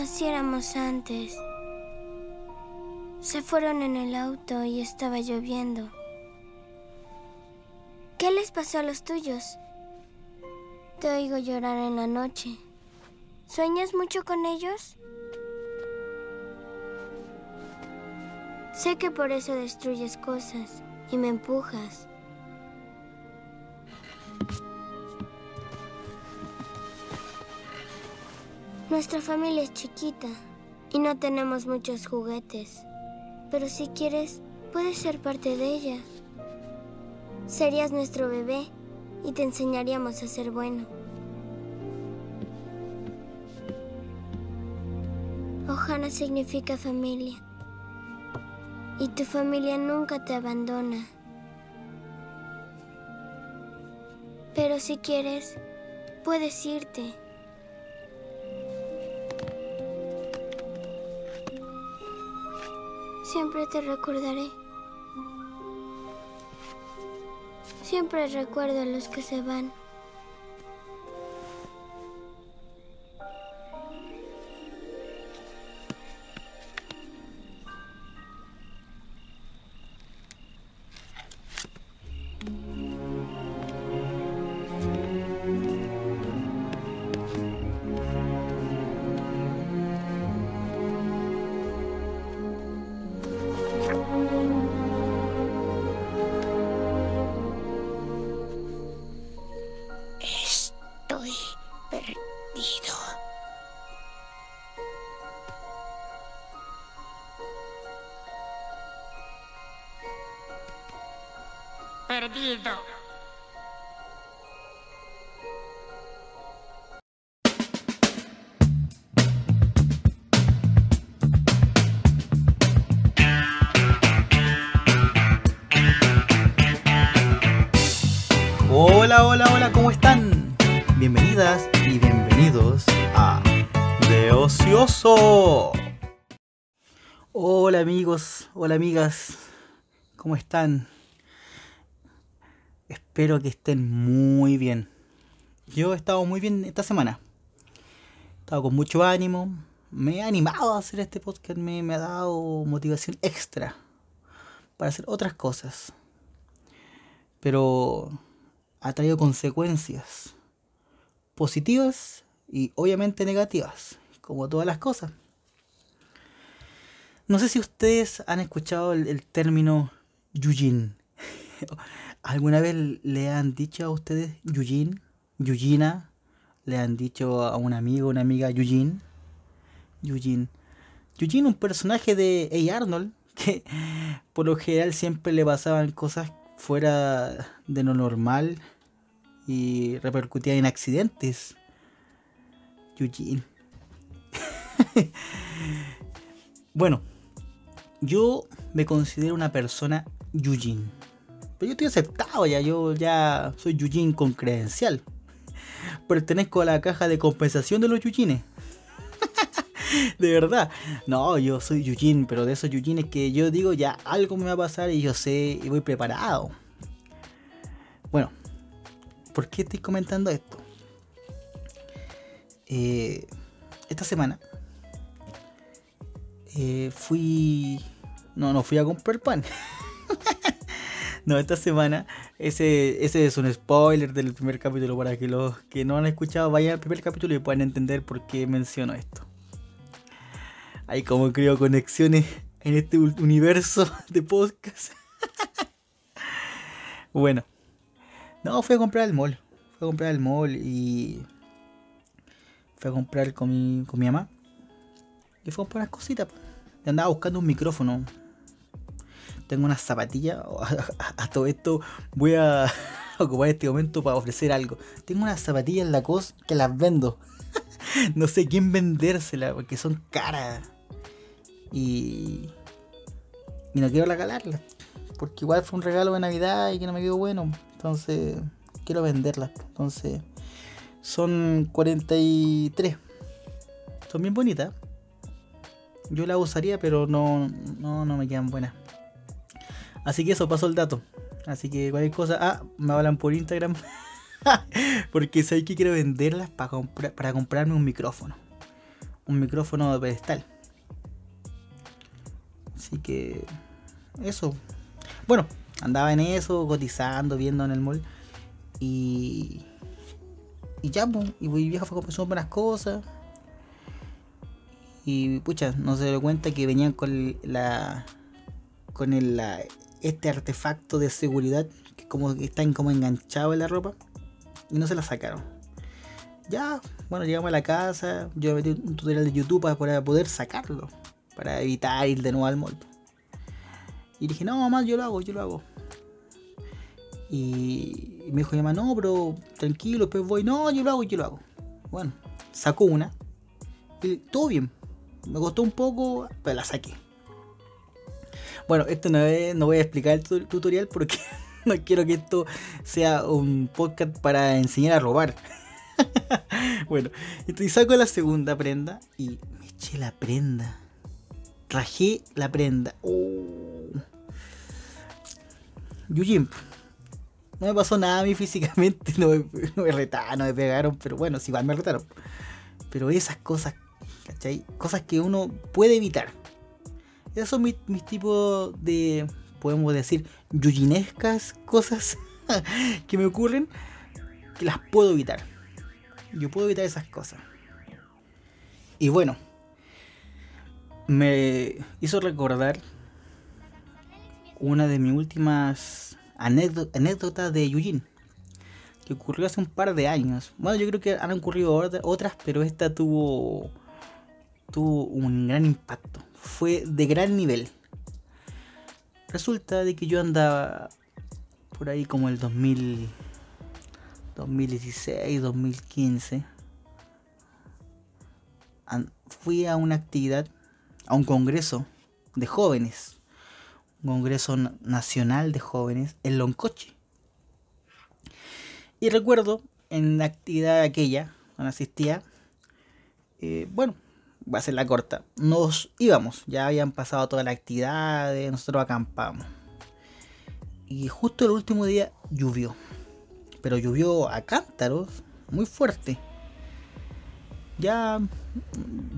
Así éramos antes. Se fueron en el auto y estaba lloviendo. ¿Qué les pasó a los tuyos? Te oigo llorar en la noche. ¿Sueñas mucho con ellos? Sé que por eso destruyes cosas y me empujas. Nuestra familia es chiquita y no tenemos muchos juguetes. Pero si quieres, puedes ser parte de ella. Serías nuestro bebé y te enseñaríamos a ser bueno. Ohana significa familia. Y tu familia nunca te abandona. Pero si quieres, puedes irte. Siempre te recordaré. Siempre recuerdo a los que se van. Hola, hola, hola, ¿cómo están? Bienvenidas y bienvenidos a De Ocioso. Hola amigos, hola amigas, ¿cómo están? Espero que estén muy bien. Yo he estado muy bien esta semana. He estado con mucho ánimo. Me he animado a hacer este podcast, me, me ha dado motivación extra para hacer otras cosas. Pero ha traído consecuencias positivas y obviamente negativas, como todas las cosas. No sé si ustedes han escuchado el, el término Yujin. ¿Alguna vez le han dicho a ustedes Yujin? Yujina. ¿Le han dicho a un amigo, una amiga Yujin? Yujin. Yujin, un personaje de A. Arnold, que por lo general siempre le pasaban cosas fuera de lo normal y repercutía en accidentes. Eugene. bueno, yo me considero una persona Eugene. Pero yo estoy aceptado ya, yo ya soy Eugene con credencial. Pertenezco a la caja de compensación de los Eugene. de verdad. No, yo soy Eugene, pero de esos Eugene que yo digo ya algo me va a pasar y yo sé y voy preparado. Bueno, ¿por qué estoy comentando esto? Eh, esta semana eh, fui. No, no fui a comprar pan. no, esta semana. Ese, ese es un spoiler del primer capítulo para que los que no han escuchado vayan al primer capítulo y puedan entender por qué menciono esto. Hay como creo conexiones en este universo de podcast. bueno. No, fui a comprar al mall. Fui a comprar al mall y. Fui a comprar con mi, con mi mamá. Y fue a comprar unas cositas. Andaba buscando un micrófono. Tengo unas zapatillas. A, todo esto voy a ocupar este momento para ofrecer algo. Tengo unas zapatillas en la cos que las vendo. no sé quién vendérselas porque son caras. Y. Y no quiero regalarlas. Porque igual fue un regalo de Navidad y que no me quedó bueno. Entonces, quiero venderlas. Entonces, son 43. Son bien bonitas. Yo las usaría, pero no, no, no me quedan buenas. Así que eso, pasó el dato. Así que cualquier cosa. Ah, me hablan por Instagram. Porque sé que quiero venderlas para, comprar, para comprarme un micrófono. un micrófono de pedestal. Así que eso. Bueno, andaba en eso, cotizando, viendo en el mall. Y. Y ya, pues, y mi vieja fue comprando buenas cosas. Y pucha, no se dio cuenta que venían con la. con el, la, este artefacto de seguridad que como están como enganchados en la ropa. Y no se la sacaron. Ya, bueno, llegamos a la casa. Yo metí un tutorial de YouTube para, poder sacarlo. Para evitar ir de nuevo al mall. Y dije, no, mamá, yo lo hago, yo lo hago. Y me dijo mamá, no, pero tranquilo, después voy. No, yo lo hago, yo lo hago. Bueno, sacó una. Y todo bien. Me costó un poco, pero la saqué. Bueno, esto no, es, no voy a explicar el tu- tutorial porque no quiero que esto sea un podcast para enseñar a robar. bueno, entonces saco la segunda prenda y me eché la prenda. Rajé la prenda. Oh. No me pasó nada a mí físicamente, no me, no me retaron, no me pegaron, pero bueno, sí, igual me retaron. Pero esas cosas, ¿cachai? Cosas que uno puede evitar. Esos son mis, tipos de, podemos decir, yuyinescas cosas que me ocurren, que las puedo evitar. Yo puedo evitar esas cosas. Y bueno, me hizo recordar una de mis últimas anécdo- anécdotas de Yujin, que ocurrió hace un par de años. Bueno, yo creo que han ocurrido ot- otras, pero esta tuvo, tuvo un gran impacto. Fue de gran nivel. Resulta de que yo andaba por ahí como el 2000, 2016, 2015. An- Fui a una actividad, a un congreso de jóvenes un congreso na- nacional de jóvenes en Loncoche. Y recuerdo en la actividad aquella, cuando asistía, eh, bueno, va a ser la corta, nos íbamos, ya habían pasado todas las actividades, nosotros acampamos. Y justo el último día llovió, pero llovió a cántaros, muy fuerte. Ya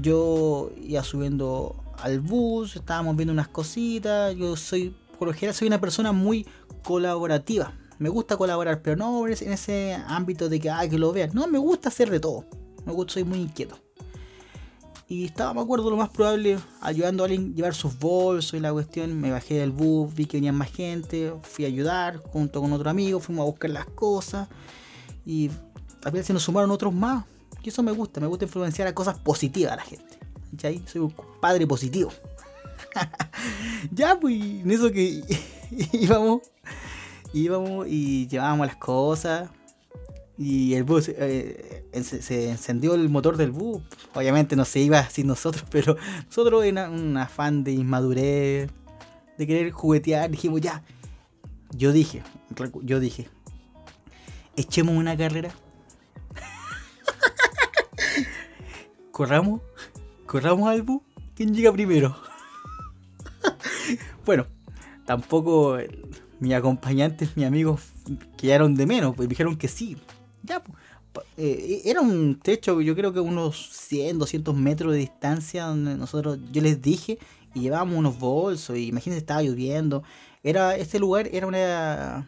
yo iba subiendo al bus, estábamos viendo unas cositas. Yo soy, por lo general, soy una persona muy colaborativa. Me gusta colaborar, pero no en ese ámbito de que, ah, que lo vean. No, me gusta hacer de todo. Me gusta, soy muy inquieto. Y estaba, me acuerdo, lo más probable, ayudando a alguien a llevar sus bolsos y la cuestión. Me bajé del bus, vi que venían más gente, fui a ayudar junto con otro amigo, fuimos a buscar las cosas. Y veces se nos sumaron otros más. Y eso me gusta, me gusta influenciar a cosas positivas a la gente. ¿Cachai? Soy un padre positivo. ya, pues, en eso que íbamos, íbamos y llevábamos las cosas. Y el bus, eh, se, se encendió el motor del bus. Obviamente no se iba sin nosotros, pero nosotros en un afán de inmadurez, de querer juguetear, dijimos ya. Yo dije, yo dije, echemos una carrera. corramos, corramos al bus. ¿Quién llega primero? bueno, tampoco el- mis acompañantes, mis amigos, quedaron de menos, pues dijeron que sí. Ya, eh, era un techo, yo creo que unos 100, 200 metros de distancia, donde nosotros, yo les dije, y llevábamos unos bolsos, y imagínense, estaba lloviendo. Era, este lugar era una,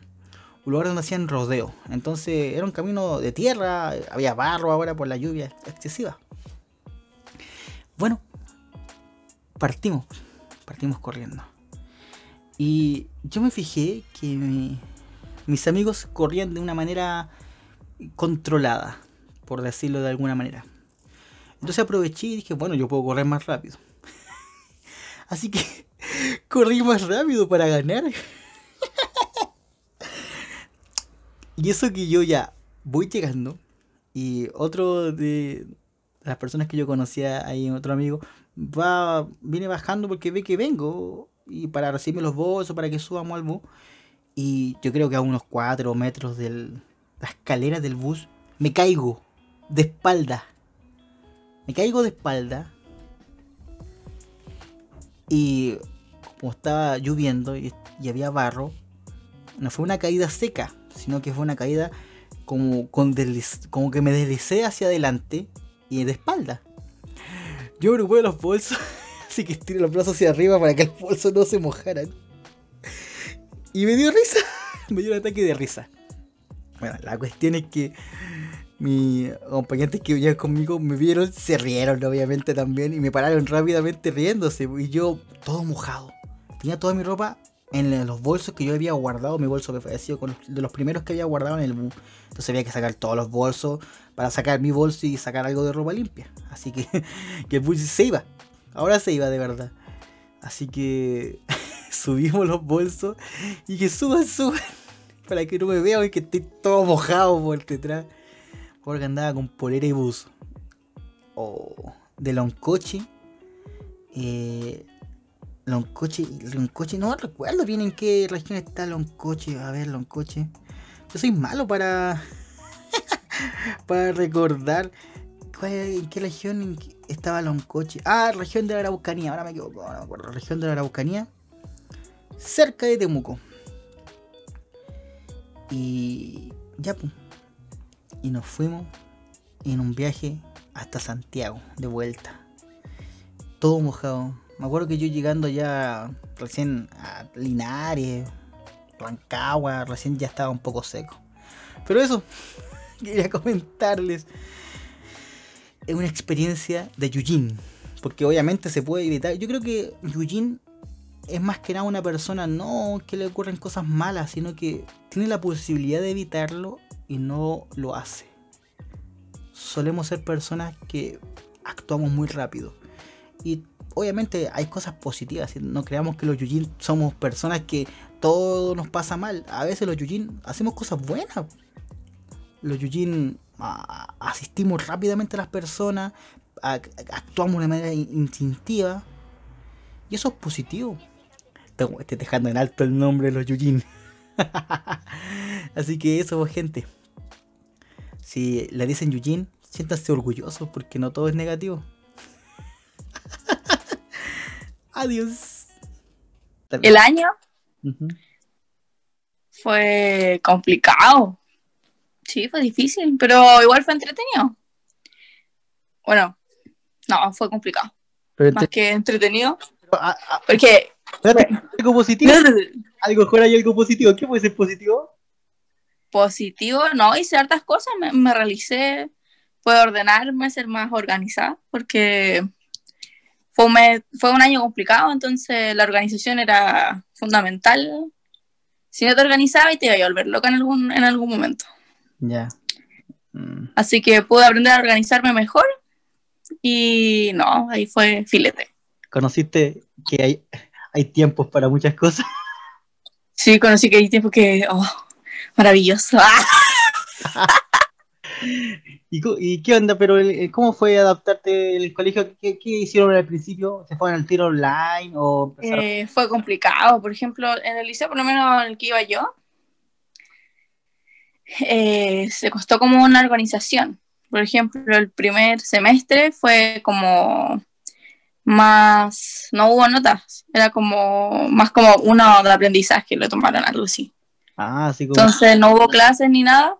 un lugar donde hacían rodeo. Entonces era un camino de tierra, había barro ahora por la lluvia excesiva. Bueno, partimos, partimos corriendo. Y yo me fijé que mi- mis amigos corrían de una manera controlada, por decirlo de alguna manera. Entonces aproveché y dije, bueno, yo puedo correr más rápido. Así que corrí más rápido para ganar. y eso que yo ya voy llegando y otro de las personas que yo conocía ahí, otro amigo, va, viene bajando porque ve que vengo y para recibirme los bolsos, para que subamos al bus. Y yo creo que a unos 4 metros de la escalera del bus me caigo de espalda. Me caigo de espalda. Y como estaba lloviendo y, había barro, no fue una caída seca, sino que fue una caída como, como que me deslicé hacia adelante y de espalda. Yo me preocupé de los bolsos, así que estiré los brazos hacia arriba para que los bolsos no se mojaran. Y me dio risa, me dio un ataque de risa. Bueno, la cuestión es que mis acompañantes que venían conmigo me vieron, se rieron obviamente también y me pararon rápidamente riéndose. Y yo todo mojado. Tenía toda mi ropa en los bolsos que yo había guardado. Mi bolso había sido de los primeros que había guardado en el bus. Entonces había que sacar todos los bolsos para sacar mi bolso y sacar algo de ropa limpia. Así que, que el bus se iba. Ahora se iba de verdad. Así que subimos los bolsos y que suban, suban. Para que no me vean y que esté todo mojado por detrás. Porque andaba con polera y buzo. O de Loncoche. Eh, Loncoche, no recuerdo bien en qué región está Loncoche. A ver, Loncoche. Yo soy malo para. para recordar. ¿Cuál- ¿En qué región estaba Loncoche? Ah, región de la Araucanía. Ahora me equivoco, no me acuerdo. Región de la Araucanía. Cerca de Temuco. Y. Ya. Y nos fuimos en un viaje hasta Santiago, de vuelta. Todo mojado. Me acuerdo que yo llegando ya recién a Linares, Rancagua, recién ya estaba un poco seco. Pero eso, quería comentarles. Es una experiencia de Yujin. Porque obviamente se puede evitar. Yo creo que Yujin es más que nada una persona no que le ocurren cosas malas, sino que tiene la posibilidad de evitarlo y no lo hace. Solemos ser personas que actuamos muy rápido. Y obviamente hay cosas positivas. No creamos que los Yujin somos personas que todo nos pasa mal. A veces los Yujin hacemos cosas buenas. Los Yujin ah, asistimos rápidamente a las personas, ac- actuamos de manera in- instintiva. Y eso es positivo. Estoy dejando en alto el nombre de los Yujin. Así que eso, pues, gente. Si le dicen Yujin, siéntanse orgullosos porque no todo es negativo. Adiós. El año fue complicado. Sí, fue difícil, pero igual fue entretenido. Bueno, no, fue complicado. Pero Más que entretenido. pero, ah, ah, Porque. Espérate, algo positivo. Algo mejor hay algo positivo. ¿Qué puede ser positivo? Positivo, no, hice hartas cosas, me, me realicé, pude ordenarme, ser más organizada, porque fue un, mes- fue un año complicado, entonces la organización era fundamental. Si no te organizabas, te iba a volver loca en algún, en algún momento. Ya. Mm. Así que pude aprender a organizarme mejor y no, ahí fue filete. Conociste que hay, hay tiempos para muchas cosas. Sí, conocí que hay tiempo que, oh, maravilloso. ¿Y, qué onda? Pero el- el- ¿cómo fue adaptarte el colegio? ¿Qué, qué hicieron al principio? ¿Se fueron al tiro online o empezaron- Eh, fue complicado. Por ejemplo, en el liceo, por lo menos en el que iba yo, eh, se costó como una organización. Por ejemplo, el primer semestre fue como más, no hubo notas, era como más como uno de aprendizaje, lo tomaron algo así. Ah, así como... Entonces no hubo clases ni nada,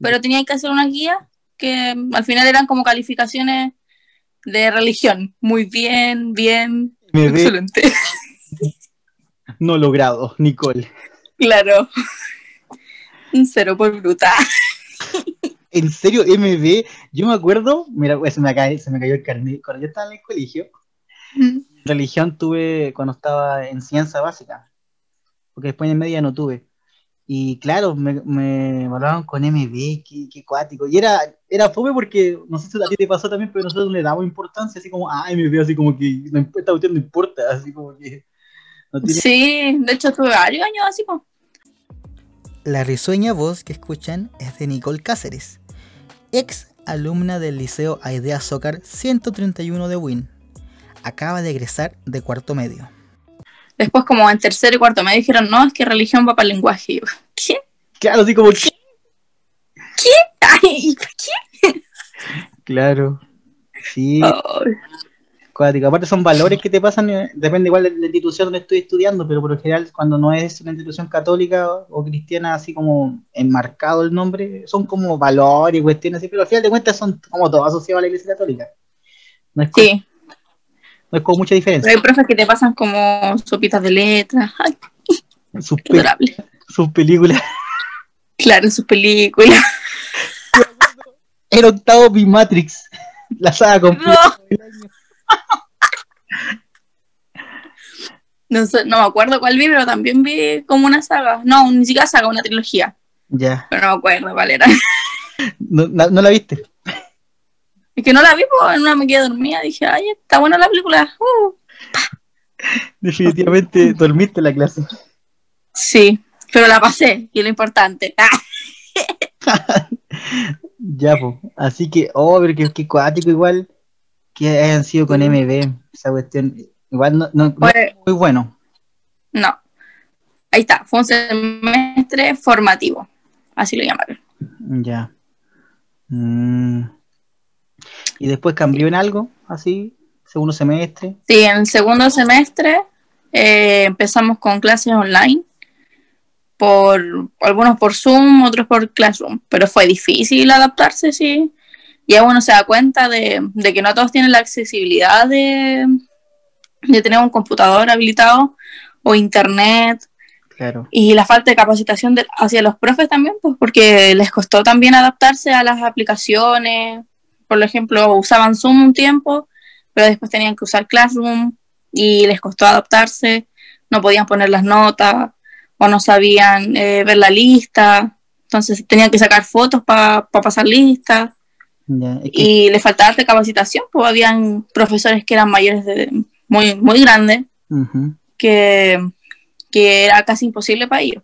pero tenía que hacer una guía que al final eran como calificaciones de religión. Muy bien, bien, me ve excelente. no logrado, Nicole. Claro. Un cero por bruta. En serio, MB, yo me acuerdo, mira, se me, cae, se me cayó el carnet. Cuando yo estaba en el colegio, religión tuve cuando estaba en ciencia básica, porque después en media no tuve. Y claro, me, me hablaban con MB, qué, qué cuático. Y era, era fome porque, no sé si a ti te pasó también, pero nosotros le damos importancia, así como, ah, MB, así como que no importa, esta cuestión no importa, así como que no tiene Sí, de hecho tuve varios años así. po. La risueña voz que escuchan es de Nicole Cáceres, ex alumna del Liceo Aidea Zócar 131 de Win. Acaba de egresar de cuarto medio. Después como en tercero y cuarto me dijeron, no, es que religión va para el lenguaje. Y yo, ¿qué? Claro, así como. Ay, ¿qué? Claro. Sí, Ay, cuático. Aparte son valores que te pasan, eh, depende igual de la institución donde estoy estudiando, pero por lo general cuando no es una institución católica o cristiana así como enmarcado el nombre, son como valores y cuestiones así, pero al final de cuentas son como todos asociados a la iglesia católica. No es, Sí, No es como mucha Pero diferencia. hay profes que te pasan como sopitas de letras. Ay, Sus, pe- sus películas. Claro, sus películas. El octavo Matrix. La saga completa. No, no me acuerdo cuál vi, pero también vi como una saga. No, ni siquiera saga, una trilogía. Ya. Pero no me acuerdo cuál era. No, no- no la viste. Es que no la vi, pues en una me quedé dormida. Dije, ay, está buena la película. Uh. Definitivamente dormiste la clase. Sí, pero la pasé, y es lo importante. Ya, pues. Así que, oh, pero que, que cuático igual que hayan sido con MB. Esa cuestión. Igual no, no- no Pues- es muy bueno. no. Ahí está, fue un semestre formativo. Así lo llamaron. Ya. Mm. Y después cambió en algo, así, segundo semestre. Sí, en el segundo semestre eh, empezamos con clases online, por algunos por Zoom, otros por Classroom, pero fue difícil adaptarse, sí. Ya uno se da cuenta de, de que no todos tienen la accesibilidad de, de tener un computador habilitado o internet Claro. y la falta de capacitación de- hacia los profes también, pues porque les costó también adaptarse a las aplicaciones. Por ejemplo, usaban Zoom un tiempo, pero después tenían que usar Classroom y les costó adaptarse, no podían poner las notas o no sabían eh, ver la lista, entonces tenían que sacar fotos para pasar lista Ya. Es que- y les faltaba de capacitación, pues habían profesores que eran mayores de muy, muy grandes que, que era casi imposible para ellos.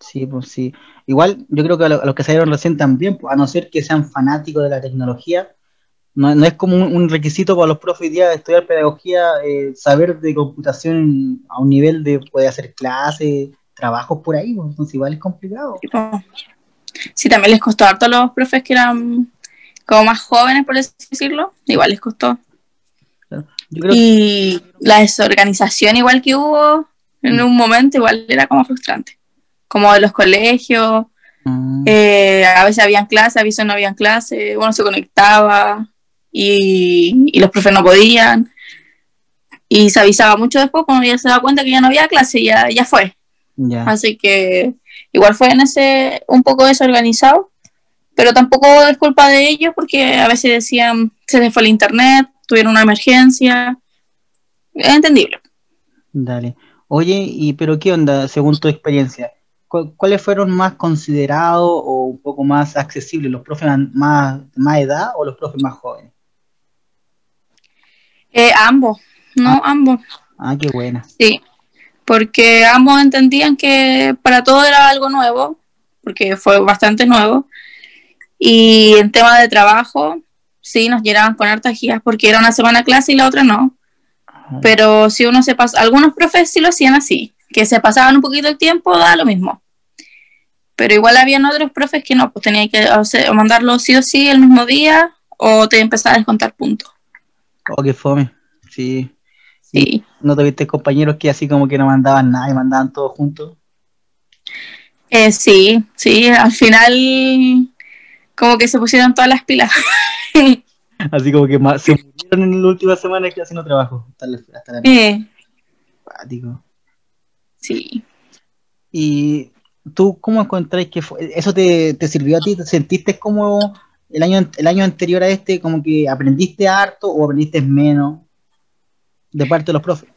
Sí, pues sí. Igual yo creo que a, lo- a los que salieron recién también, pues, a no ser que sean fanáticos de la tecnología, no, no es como un, un requisito para los profes día de estudiar pedagogía, eh, saber de computación a un nivel de poder hacer clases, trabajos por ahí, pues, entonces igual es complicado. Tipo, Sí, también les costó harto a los profes que eran como más jóvenes, por decirlo. Igual les costó. Yo creo que Y la desorganización igual que hubo en un momento igual era como frustrante. Como de los colegios, Mm, eh, a veces habían clases, a veces no habían clases, uno se conectaba y, y los profes no podían. Y se avisaba mucho después cuando ya se daba cuenta que ya no había clase, ya, ya fue. Así que igual fue en ese un poco desorganizado, pero tampoco es culpa de ellos porque a veces decían se les fue el internet, tuvieron una emergencia. Es entendible. Dale. Oye, y pero qué onda, según tu experiencia, ¿cu- ¿cuáles fueron más considerados o un poco más accesibles, los profes más más edad o los profes más jóvenes? Eh, ambos, no, ambos, Ah, qué buena. sí. Porque ambos entendían que para todo era algo nuevo, porque fue bastante nuevo. Y en tema de trabajo, sí, nos llenaban con hartas guías porque era una semana clase y la otra no. Ajá. pero si uno se pasa, algunos profes sí lo hacían así, que se pasaban un poquito el tiempo, da lo mismo. Pero igual habían otros profes que no, pues tenían que o mandarlo sí o sí el mismo día o te empezaba a descontar puntos. Oh, qué fome. Sí. Sí. ¿No tuviste compañeros que así como que no mandaban nada y mandaban todos juntos? Eh, sí, sí, al final como que se pusieron todas las pilas. Así como que se murieron en la última semana que haciendo trabajo. Hasta la, hasta la Eh, sí. ¿Y tú cómo encontrás que fue- eso te, te sirvió a ti? ¿Te sentiste como el año, el año anterior a este, como que aprendiste harto o aprendiste menos de parte de los profes?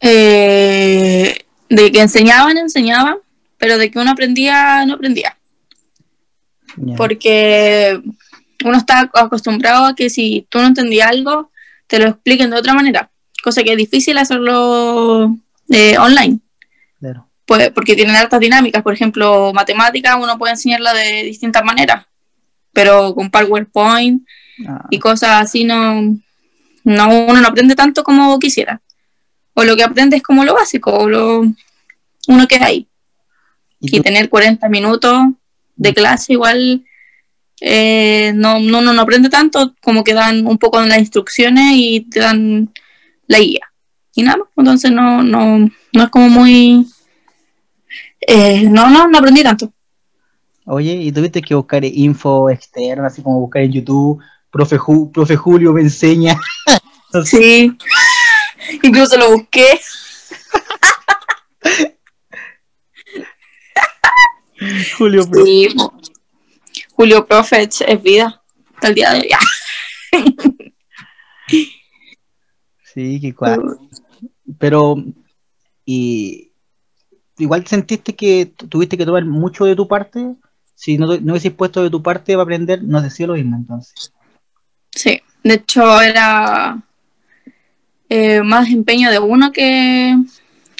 Eh, de que enseñaban, enseñaban, pero de que uno aprendía, no aprendía. Porque uno está acostumbrado a que si tú no entendías algo, te lo expliquen de otra manera, cosa que es difícil hacerlo eh, online, Claro. Pues, porque tienen hartas dinámicas, por ejemplo, matemática uno puede enseñarla de distintas maneras, pero con PowerPoint Ah, y cosas así no, no uno no aprende tanto como quisiera, o lo que aprende es como lo básico, o lo, uno queda ahí, ¿y tener 40 minutos de clase igual eh, no, no, no, no aprende tanto como que dan un poco en las instrucciones y te dan la guía. Y nada más entonces no, no, no es como muy eh, no, no, no aprendí tanto Oye, ¿y tuviste que buscar info externa, así como buscar en YouTube, profe, Ju- profe Julio me enseña? Sí. Incluso lo busqué. Julio Pro. Sí, po. Julio Prophet es vida. Hasta el día de hoy. Sí, qué cual. Pero, y igual sentiste que tu- tuviste que tomar mucho de tu parte. Si no, no hubieses puesto de tu parte para aprender, no decía lo mismo entonces. Sí, de hecho era eh, más empeño de uno que,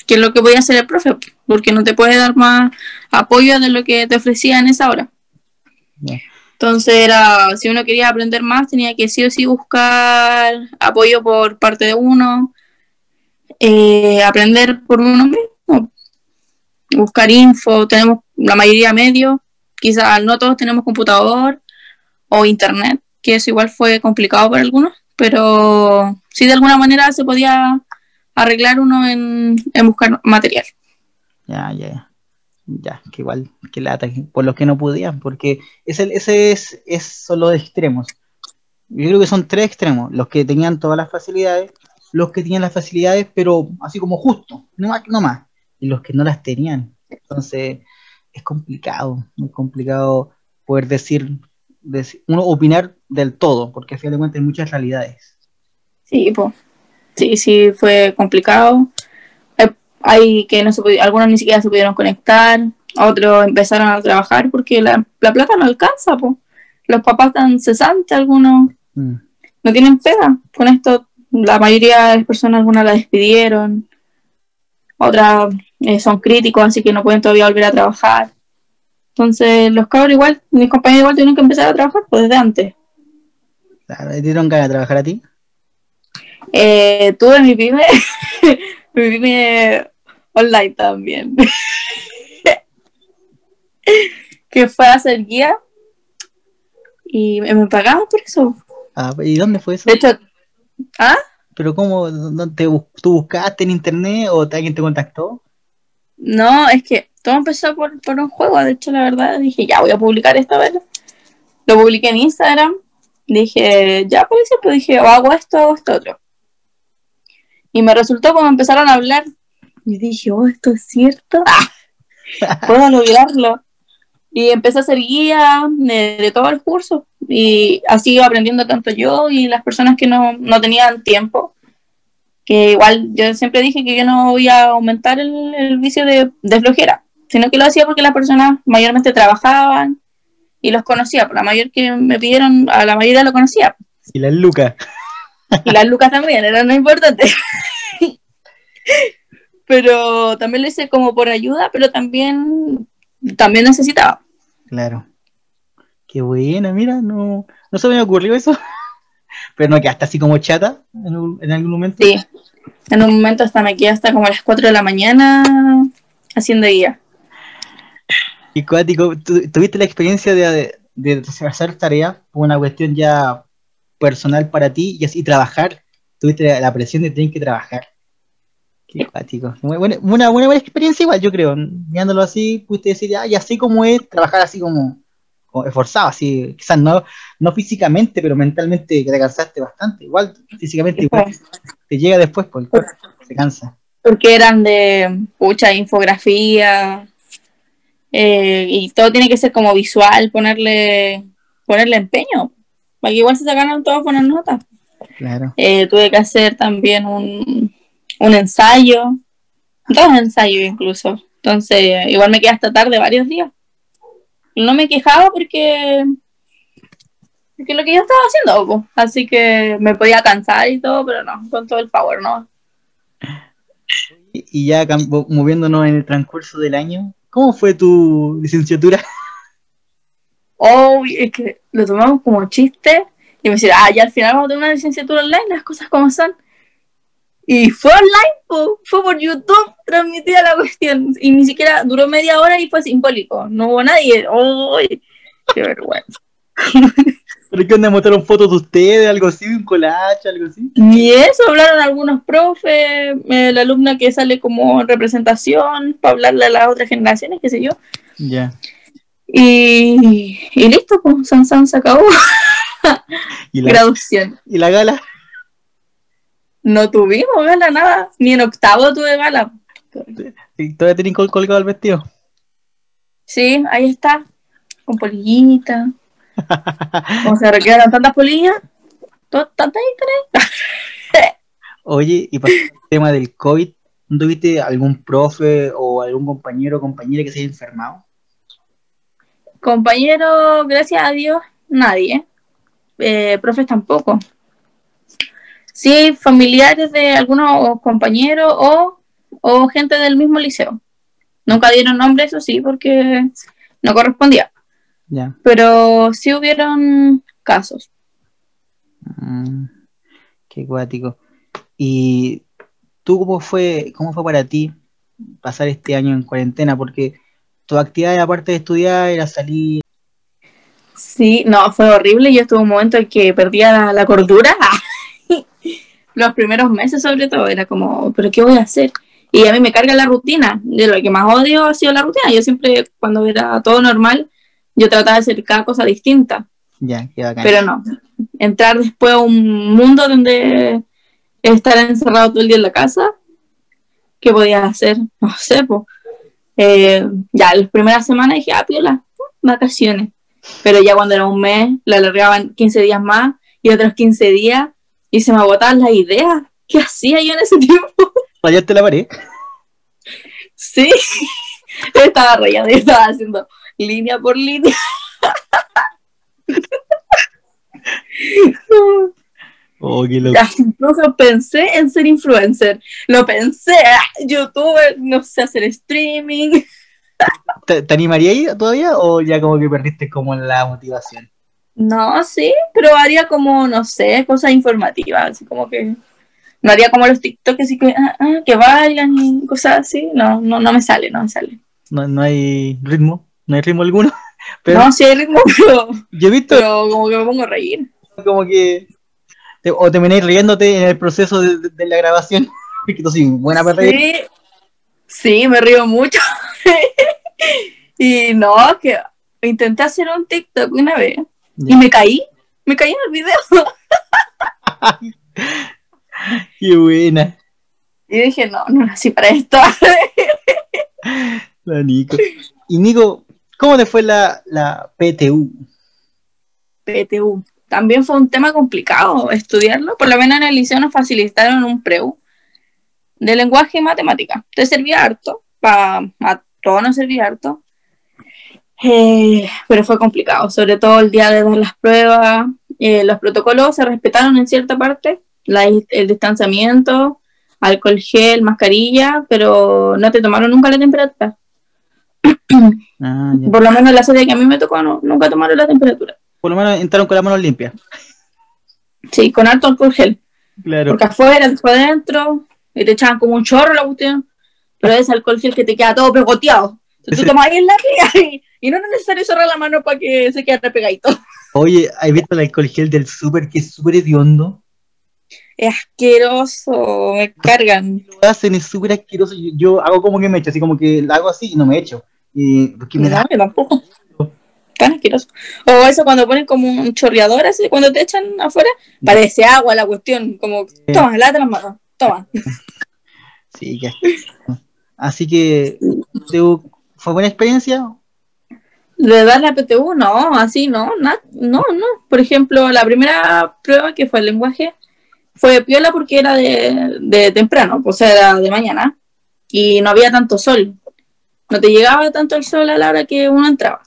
que lo que podía hacer el profe, porque no te puede dar más apoyo de lo que te ofrecía en esa hora. Entonces era, si uno quería aprender más, tenía que sí o sí buscar apoyo por parte de uno, eh, aprender por uno mismo, buscar info, tenemos la mayoría medios, quizás no todos tenemos computador o internet, que eso igual fue complicado para algunos, pero sí de alguna manera se podía arreglar uno en, en buscar material. Ya, ya, ya. Ya, que igual, que lata, por los que no podían, porque ese, ese es, es, son los extremos. Yo creo que son tres extremos, los que tenían todas las facilidades, los que tenían las facilidades, pero así como justo, no más, no más, y los que no las tenían. Entonces, es complicado, muy complicado poder decir, decir- uno opinar del todo, porque al final de cuentas hay muchas realidades. Sí, pues. Sí, sí, fue complicado. Hay, hay que no se pudi- algunos ni siquiera se pudieron conectar, otros empezaron a trabajar porque la, la plata no alcanza, pues. Los papás están cesantes, algunos Mm, no tienen pega. Con esto, la mayoría de las personas, algunas la despidieron, otras eh, son críticos, así que no pueden todavía volver a trabajar. Entonces, los cabros igual, mis compañeros igual tuvieron que empezar a trabajar pues, desde antes. claro, ¿te dieron ganas de trabajar a ti? Eh, tuve mi pyme, mi pyme online también. que fue a hacer guía y me, me pagaban por eso. Ah, ¿y dónde fue eso? De hecho, ¿ah? ¿Pero cómo? ¿Dónde te, ¿Tú buscaste en internet o te- alguien te contactó? No, es que todo empezó por, por un juego. De hecho, la verdad, dije, ya voy a publicar esta vez. Lo publiqué en Instagram. Dije, ya pues, pues dije, o hago esto o hago esto otro. Y me resultó como empezaron a hablar. Y dije, oh, esto es cierto. Ah, puedo lograrlo. Y empecé a hacer guía de, de todo el curso. Y así iba aprendiendo tanto yo y las personas que no, no tenían tiempo que igual yo siempre dije que yo no voy a aumentar el, el vicio de, de flojera, sino que lo hacía porque las personas mayormente trabajaban y los conocía, por la mayor que me pidieron, a la mayoría lo conocía, Y las lucas. y las lucas también eran lo importante. pero también lo hice como por ayuda, pero también, también necesitaba. Claro. Qué buena, mira, no, no se me ocurrió eso. Pero no quedaste así como chata en, un- en algún momento. Sí, en un momento hasta me quedé hasta como a las 4 de la mañana haciendo guía. Y cuático, ¿tú- ¿tuviste la experiencia de, de, de hacer tarea por una cuestión ya personal para ti y así trabajar? ¿Tuviste la, la presión de tener que trabajar? Qué cuático. Muy buena- Una buena, buena experiencia igual, yo creo. Mirándolo así, pudiste decir, ah, y así como es, trabajar así como, como esforzado, así, quizás no, no físicamente, pero mentalmente que te cansaste bastante. Igual, físicamente, igual, te llega después, porque el cuerpo se cansa. porque eran de mucha infografía eh, y todo tiene que ser como visual, ponerle ponerle empeño, para que igual se sacaran todas buenas notas. Claro. Eh, tuve que hacer también un, un ensayo, dos ensayos incluso, entonces igual me quedé hasta tarde varios días. No me quejaba porque porque lo que yo estaba haciendo, así que me podía cansar y todo, pero no, con todo el power, ¿no? Y ya moviéndonos en el transcurso del año, ¿cómo fue tu licenciatura? Oh, es que lo tomamos como chiste y me decían, ah, ya al final vamos a tener una licenciatura online, las cosas como son. Y fue online, po, fue por YouTube transmitida la cuestión. Y ni siquiera duró media hora y fue simbólico. No hubo nadie. ¡Oh! ¡Qué vergüenza! ¿Pero qué onda? ¿Mostraron fotos de ustedes, algo así, un collage, algo así? Ni eso, hablaron algunos profes, eh, la alumna que sale como en representación para hablarle a las otras generaciones, qué sé yo. Ya. Y, y listo, pues San San se acabó. ¿Y la, Graduación. ¿Y la gala? No tuvimos gala, nada. Ni en octavo tuve gala. ¿Y ¿Todavía tenés col- colgado el vestido? Sí, ahí está. Con polillita. Como se requedan tantas polillas. Tantas interés. Oye, y para el tema del COVID, ¿no tuviste algún profe o algún compañero o compañera que se haya enfermado? Compañero, gracias a Dios, nadie. Eh, profes tampoco. Sí, familiares de algunos compañeros o, o gente del mismo liceo. Nunca dieron nombre, eso sí, porque no correspondía. Pero sí hubieron casos. Mm, qué cuático. ¿Y tú cómo fue, cómo fue para ti pasar este año en cuarentena? Porque tu actividad, aparte de estudiar, era salir. Sí, no, fue horrible. Yo estuve un momento en que perdía la, la cordura. Los primeros meses, sobre todo, era como, ¿pero qué voy a hacer? Y a mí me carga la rutina. De lo que más odio ha sido la rutina. Yo siempre, cuando era todo normal, yo trataba de hacer cada cosa distinta. Ya. Pero no. Entrar después a un mundo donde estar encerrado todo el día en la casa, ¿qué podía hacer? No sé, pues. ya, las primeras semanas dije, ah, piola, vacaciones. Pero ya cuando era un mes, la alargaban 15 días más y otros 15 días y se me agotaban las ideas. ¿Qué hacía yo en ese tiempo? Rayaste la pared. Sí, estaba rayando y estaba haciendo línea por línea. Oh, qué loco. Incluso pensé en ser influencer. Lo pensé, ah, youtuber, no sé, hacer streaming. ¿Te, te animaría ahí todavía o ya como que perdiste como la motivación? No, sí, pero haría como, no sé, cosas informativas, así como que no haría como los TikTok, así que, ah, ah, que bailan y cosas así. No, no, no me sale, no me sale. No, no hay ritmo, no hay ritmo alguno. Pero no, sí hay ritmo, pero, yo he visto pero como que me pongo a reír. como que o termináis riéndote en el proceso de, de- de la grabación. Sí, buena para reír. Sí, sí, me río mucho. y no, que intenté hacer un TikTok una vez y me caí, me caí en el video. Qué buena. Y dije, no, no nací para esto. La Nico. Y Nico, ¿cómo te fue la, la PTU? PTU. También fue un tema complicado estudiarlo. Por lo menos en el liceo nos facilitaron un preu de lenguaje y matemática. Te servía harto, para a todos nos servía harto. Eh, pero fue complicado, sobre todo el día de dar las pruebas. Eh, los protocolos se respetaron en cierta parte, la- el distanciamiento, alcohol gel, mascarilla, pero no te tomaron nunca la temperatura. Ah. Por lo menos la serie que a mí me tocó, no, nunca tomaron la temperatura. Por lo menos entraron con las manos limpias. Sí, con harto alcohol gel. Claro. Porque afuera, después adentro, y te echaban como un chorro la cuestión. Pero es alcohol gel que te queda todo pegoteado. Entonces tú tomas ahí en la pega y, y no es necesario cerrar la mano para que se quede repegadito. Oye, ¿has visto el alcohol gel del súper que es súper hediondo? Es asqueroso, me cargan. Lo hacen, es súper asqueroso. Yo, yo hago como que me echo, así como que lo hago así y no me echo. Y, porque me No, da tampoco. Tan asqueroso. O eso cuando ponen como un chorreador así, cuando te echan afuera, parece agua la cuestión. Como, toma, lávate las manos, toma. Sí, que. Así que, ¿te- ¿fue buena experiencia? De dar la PTU, no, así no, na- no, no. Por ejemplo, la primera prueba que fue el lenguaje fue piola porque era de, de temprano, o sea, era de mañana, y no había tanto sol. No te llegaba tanto el sol a la hora que uno entraba.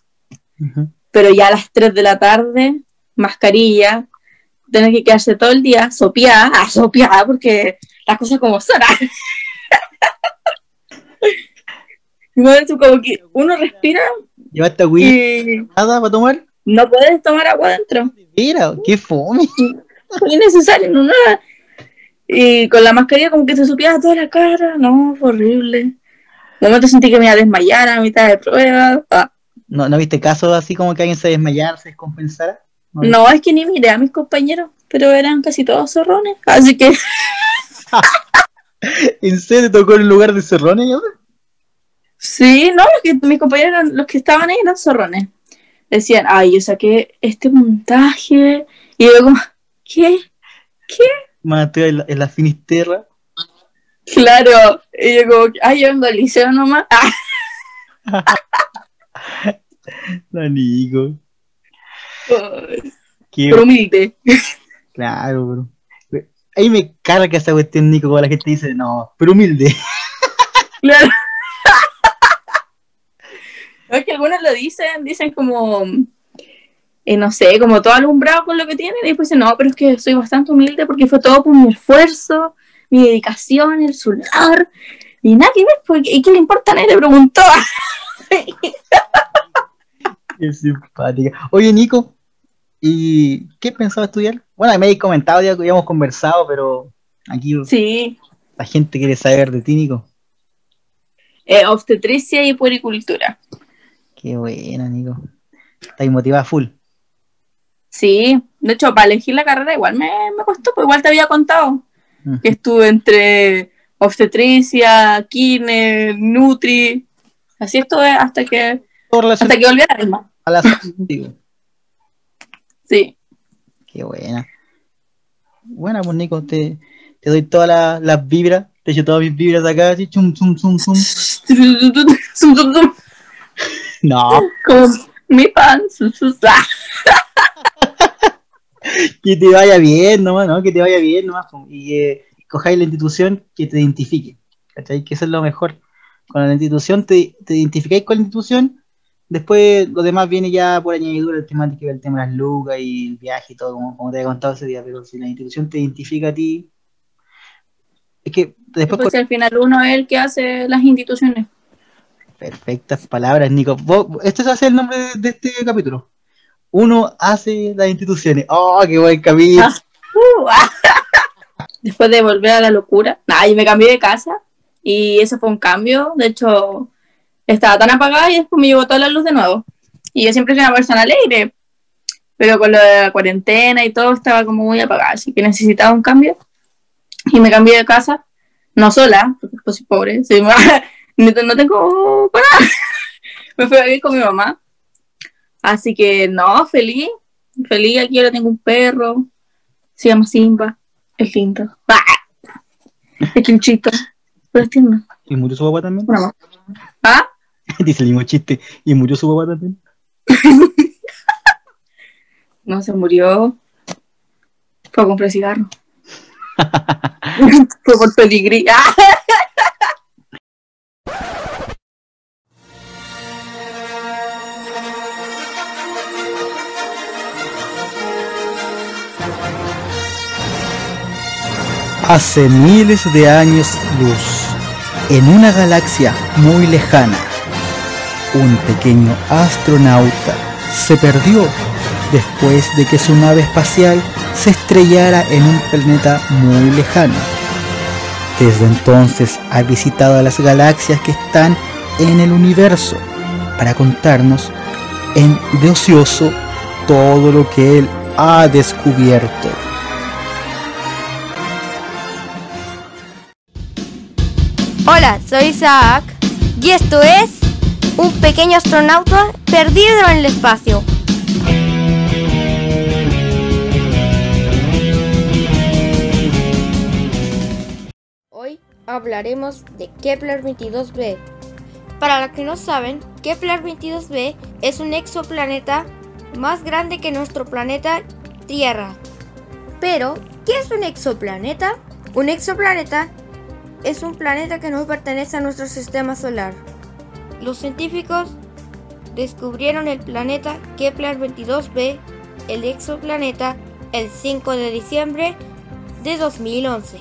Ujú. Pero ya a las 3 de la tarde, mascarilla, tener que quedarse todo el día sopeada, ah, sopeada, porque las cosas como son. ah. Como que uno respira ¿Llevaste agüita y nada para tomar? no puedes tomar agua adentro. Mira, qué fome. Es innecesario, no nada. Y con la mascarilla como que se supiera toda la cara. No, fue horrible. De momento sentí que me iba a desmayar a mitad de prueba. Ah, ¿No, ¿No viste casos así como que alguien se desmayara, se descompensara? No, es que ni miré a mis compañeros, pero eran casi todos zorrones. Así que ¿En serio te tocó en el lugar de cerrones? Sí, no, los que, mis compañeros, eran- los que estaban ahí eran zorrones. Decían, ay, yo saqué este montaje. Y yo como, ¿qué? más estoy en la, en la Finisterra. Claro, y yo como, ay, yo vengo al liceo nomás. La Nico. ay, Qué- pero humilde. claro, pero. Ahí me carga esa cuestión, Nico, cuando la gente dice, no, pero humilde. Claro. Es que algunos lo dicen, dicen como, eh, no sé, como todo alumbrado con lo que tienen, y después dicen, no, pero es que soy bastante humilde porque fue todo por mi esfuerzo, mi dedicación, el sudor, y nada que ver, porque, ¿y qué le importa a nadie? Le preguntó. Qué simpática. Oye, Nico, ¿y qué pensaba estudiar? Bueno, me habéis comentado, ya habíamos conversado, pero aquí Sí, la gente quiere saber de ti, Nico. eh, obstetricia y puericultura. Qué buena, Nico. Estás motivada full. Sí, de hecho, para elegir la carrera igual me, me costó, pues igual te había contado que estuve entre obstetricia, kine, nutri, así estuve hasta que hasta que volví a la misma. a la. Sí. Qué buena. Buena, pues, Nico, te, te doy todas la- las vibras. Te echo todas mis vibras de acá, así, chum, chum, chum, chum. No, Como mi pan. que te vaya bien nomás, ¿no? Que te vaya bien nomás. Y que cojáis la institución que te identifique. ¿Cachai? Que eso es lo mejor. Con la institución te, te identificáis con la institución. Después lo demás viene ya por añadidura el tema de que el tema de las lucas y el viaje y todo, como, como te había contado ese día. Pero si la institución te identifica a ti. Es que después Pues al final uno es el que hace las instituciones. Perfectas palabras, Nico. Este va el nombre de, este capítulo. Uno hace las instituciones. ¡Oh, qué buen capítulo! Ah. Uh, ah. Después de volver a la locura. Nada, yo me cambié de casa y ese fue un cambio. De hecho, estaba tan apagada y después me llegó toda la luz de nuevo. Y yo siempre soy una persona alegre, pero con lo de la cuarentena y todo estaba como muy apagada, así que necesitaba un cambio. Y me cambié de casa, no sola, porque soy pobre, soy ma- no no tengo para. Me fui a vivir con mi mamá. Así que no, feliz, feliz, aquí ahora tengo un perro, se llama Simba, es lindo. ¡Ah! Es chinchito, pero es tierno. ¿Y murió su papá también? Más. ¿Ah? Dice el mismo chiste. ¿Y murió su papá también? No, se murió. Fue a comprar cigarro. Fue por pedigrí. Hace miles de años luz, en una galaxia muy lejana, un pequeño astronauta se perdió después de que su nave espacial se estrellara en un planeta muy lejano. Desde entonces ha visitado a las galaxias que están en el universo para contarnos en de ocioso todo lo que él ha descubierto. Hola, soy Isaac y esto es un pequeño astronauta perdido en el espacio. Hoy hablaremos de Kepler 22b. Para los que no saben, Kepler 22b es un exoplaneta más grande que nuestro planeta Tierra. Pero, ¿qué es un exoplaneta? Un exoplaneta es un planeta que no pertenece a nuestro sistema solar. Los científicos descubrieron el planeta Kepler 22b, el exoplaneta, el 5 de diciembre de 2011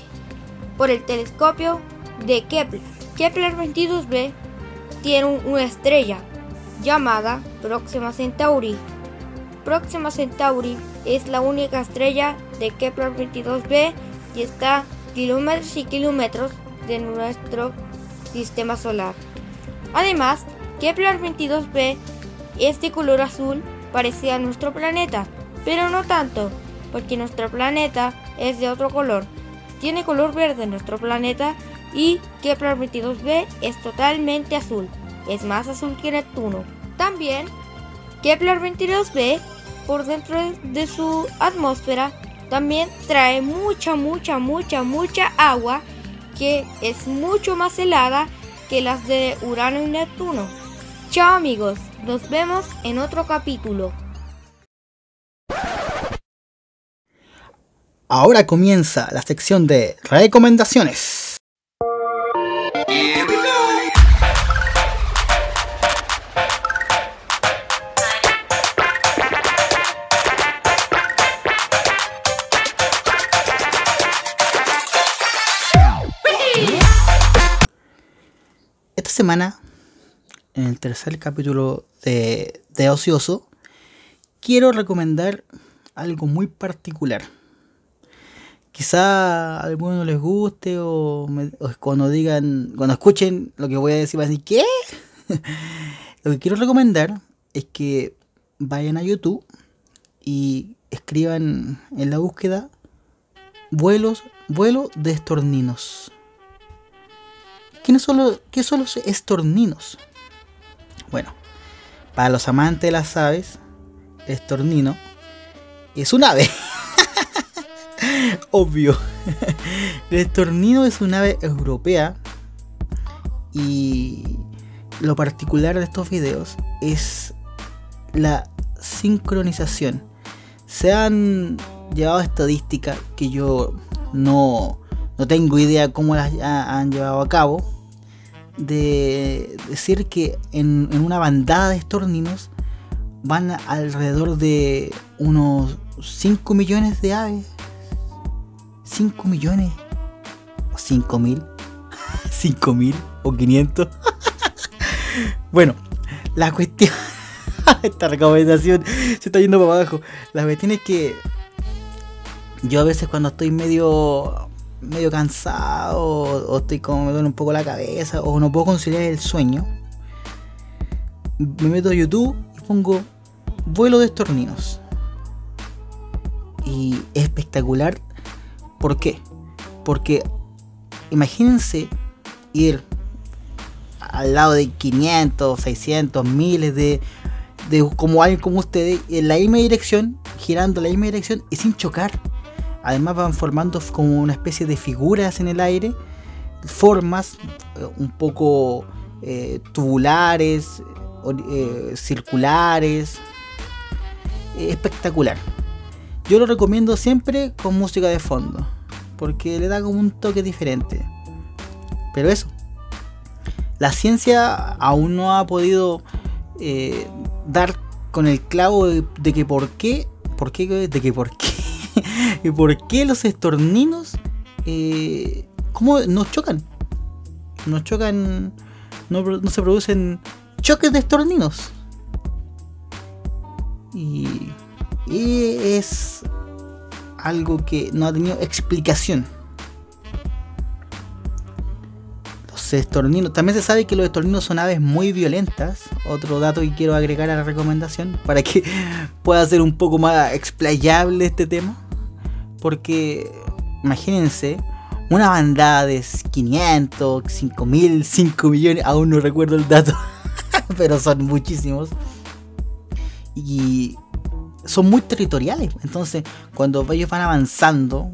por el telescopio de Kepler. Kepler 22b tiene un- una estrella llamada Próxima Centauri. Próxima Centauri es la única estrella de Kepler 22b y está kilómetros y kilómetros de nuestro sistema solar. Además, Kepler 22b es de color azul parecido a nuestro planeta, pero no tanto, porque nuestro planeta es de otro color. Tiene color verde nuestro planeta y Kepler 22b es totalmente azul, es más azul que Neptuno. También, Kepler 22b, por dentro de su atmósfera, También trae mucha, mucha, mucha, mucha agua que es mucho más helada que las de Urano y Neptuno. Chao amigos, nos vemos en otro capítulo. Ahora comienza la sección de recomendaciones. Semana, en el tercer capítulo de, de Ocioso, quiero recomendar algo muy particular. Quizá a algunos no les guste o, me- cuando digan, cuando escuchen lo que voy a decir, van a decir, ¿qué? lo que quiero recomendar es que vayan a YouTube y escriban en la búsqueda vuelos, vuelo de. ¿Quiénes son los, ¿Qué son los estorninos? Bueno, para los amantes de las aves, estornino es un ave. Obvio. El estornino es un ave europea y lo particular de estos videos es la sincronización. Se han llevado estadísticas que yo no, no tengo idea cómo las ha- han llevado a cabo. De decir que en, en una bandada de estorninos van alrededor de unos 5 millones de aves. 5 millones. O 5 mil. 5 mil o 500 bueno la cuestión esta recomendación se está yendo para abajo. La cuestión es que yo a veces cuando estoy medio medio cansado o, estoy como me duele un poco la cabeza o no puedo conciliar el sueño me meto a YouTube y pongo vuelo de estorninos y es espectacular ¿Por qué? Porque imagínense ir al lado de 500, 600, miles de, de como alguien como ustedes en la misma dirección, girando en la misma dirección y sin chocar. Además van formando como una especie de figuras en el aire, formas eh, un poco eh, tubulares, eh, circulares. Espectacular. Yo lo recomiendo siempre con música de fondo, porque le da como un toque diferente. Pero eso, la ciencia aún no ha podido dar con el clavo de, de que por qué, por qué, de que por qué, y por qué los estorninos, eh, cómo nos chocan, nos chocan, no, se producen choques de estorninos. Y y es algo que no ha tenido explicación. Los estorninos, también se sabe que los estorninos son aves muy violentas. Otro dato que quiero agregar a la recomendación para que pueda ser un poco más explayable este tema. Porque imagínense una bandada de 500, 5000, 5 millones, aún no recuerdo el dato, pero son muchísimos. Y son muy territoriales. Entonces, cuando ellos van avanzando,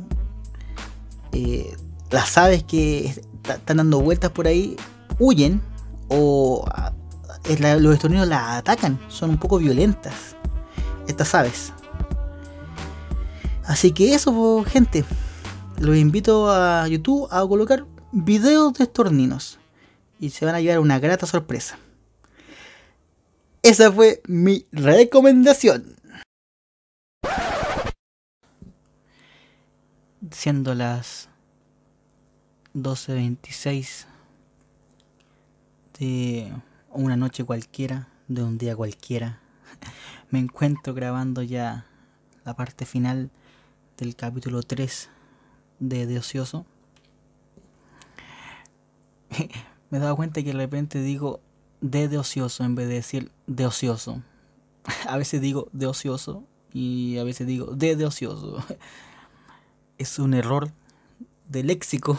eh, las aves que est- están dando vueltas por ahí huyen o ah, los estorninos las atacan. Son un poco violentas estas aves. Así que eso, gente. Los invito a YouTube a colocar videos de estorninos. Y se van a llevar una grata sorpresa. Esa fue mi recomendación. siendo las 12.26 de una noche cualquiera, de un día cualquiera, me encuentro grabando ya la parte final del capítulo 3 de De Ocioso. me he dado cuenta que de repente digo de de ocioso en vez de decir de ocioso. A veces digo de ocioso y a veces digo de de ocioso. es un error de léxico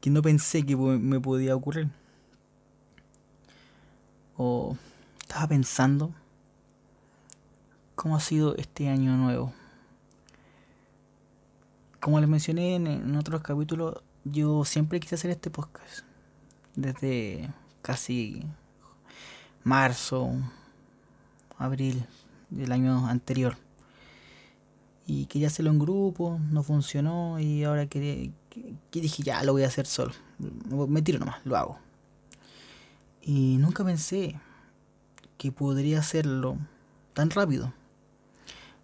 que no pensé que me podía ocurrir. O estaba pensando cómo ha sido este año nuevo. Como les mencioné en, otros capítulos, yo siempre quise hacer este podcast. Desde casi marzo, abril del año anterior. Y quería hacerlo en grupo, no funcionó y ahora que dije ya lo voy a hacer solo. Me tiro nomás, lo hago. Y nunca pensé que podría hacerlo tan rápido.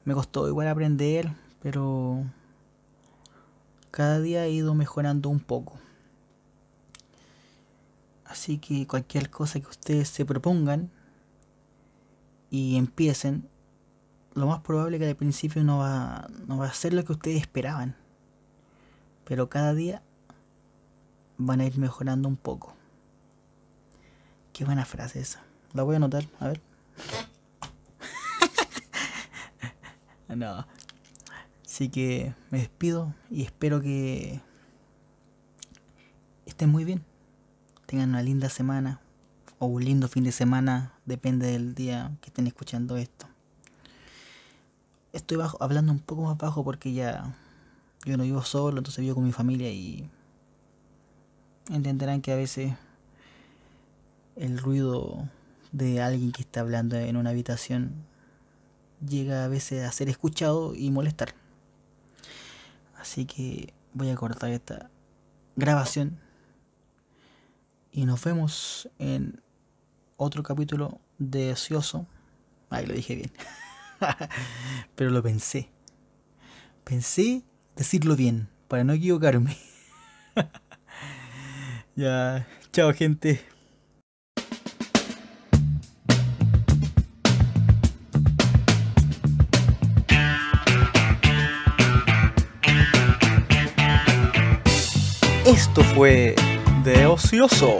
Me costó igual aprender, pero cada día he ido mejorando un poco. Así que cualquier cosa que ustedes se propongan y empiecen, lo más probable que al principio no va, no va a ser lo que ustedes esperaban. Pero cada día van a ir mejorando un poco. Qué buena frase esa. La voy a anotar, a ver. no. Así que me despido y espero que estén muy bien. Tengan una linda semana o un lindo fin de semana, depende del día que estén escuchando esto. Estoy bajo, hablando un poco más bajo porque ya yo no vivo solo, entonces vivo con mi familia y entenderán que a veces el ruido de alguien que está hablando en una habitación llega a veces a ser escuchado y molestar. Así que voy a cortar esta grabación y nos vemos en otro capítulo de Ocioso. Ay, lo dije bien. Pero lo pensé. Pensé decirlo bien para no equivocarme. ya, chao gente. Esto fue de Ocioso.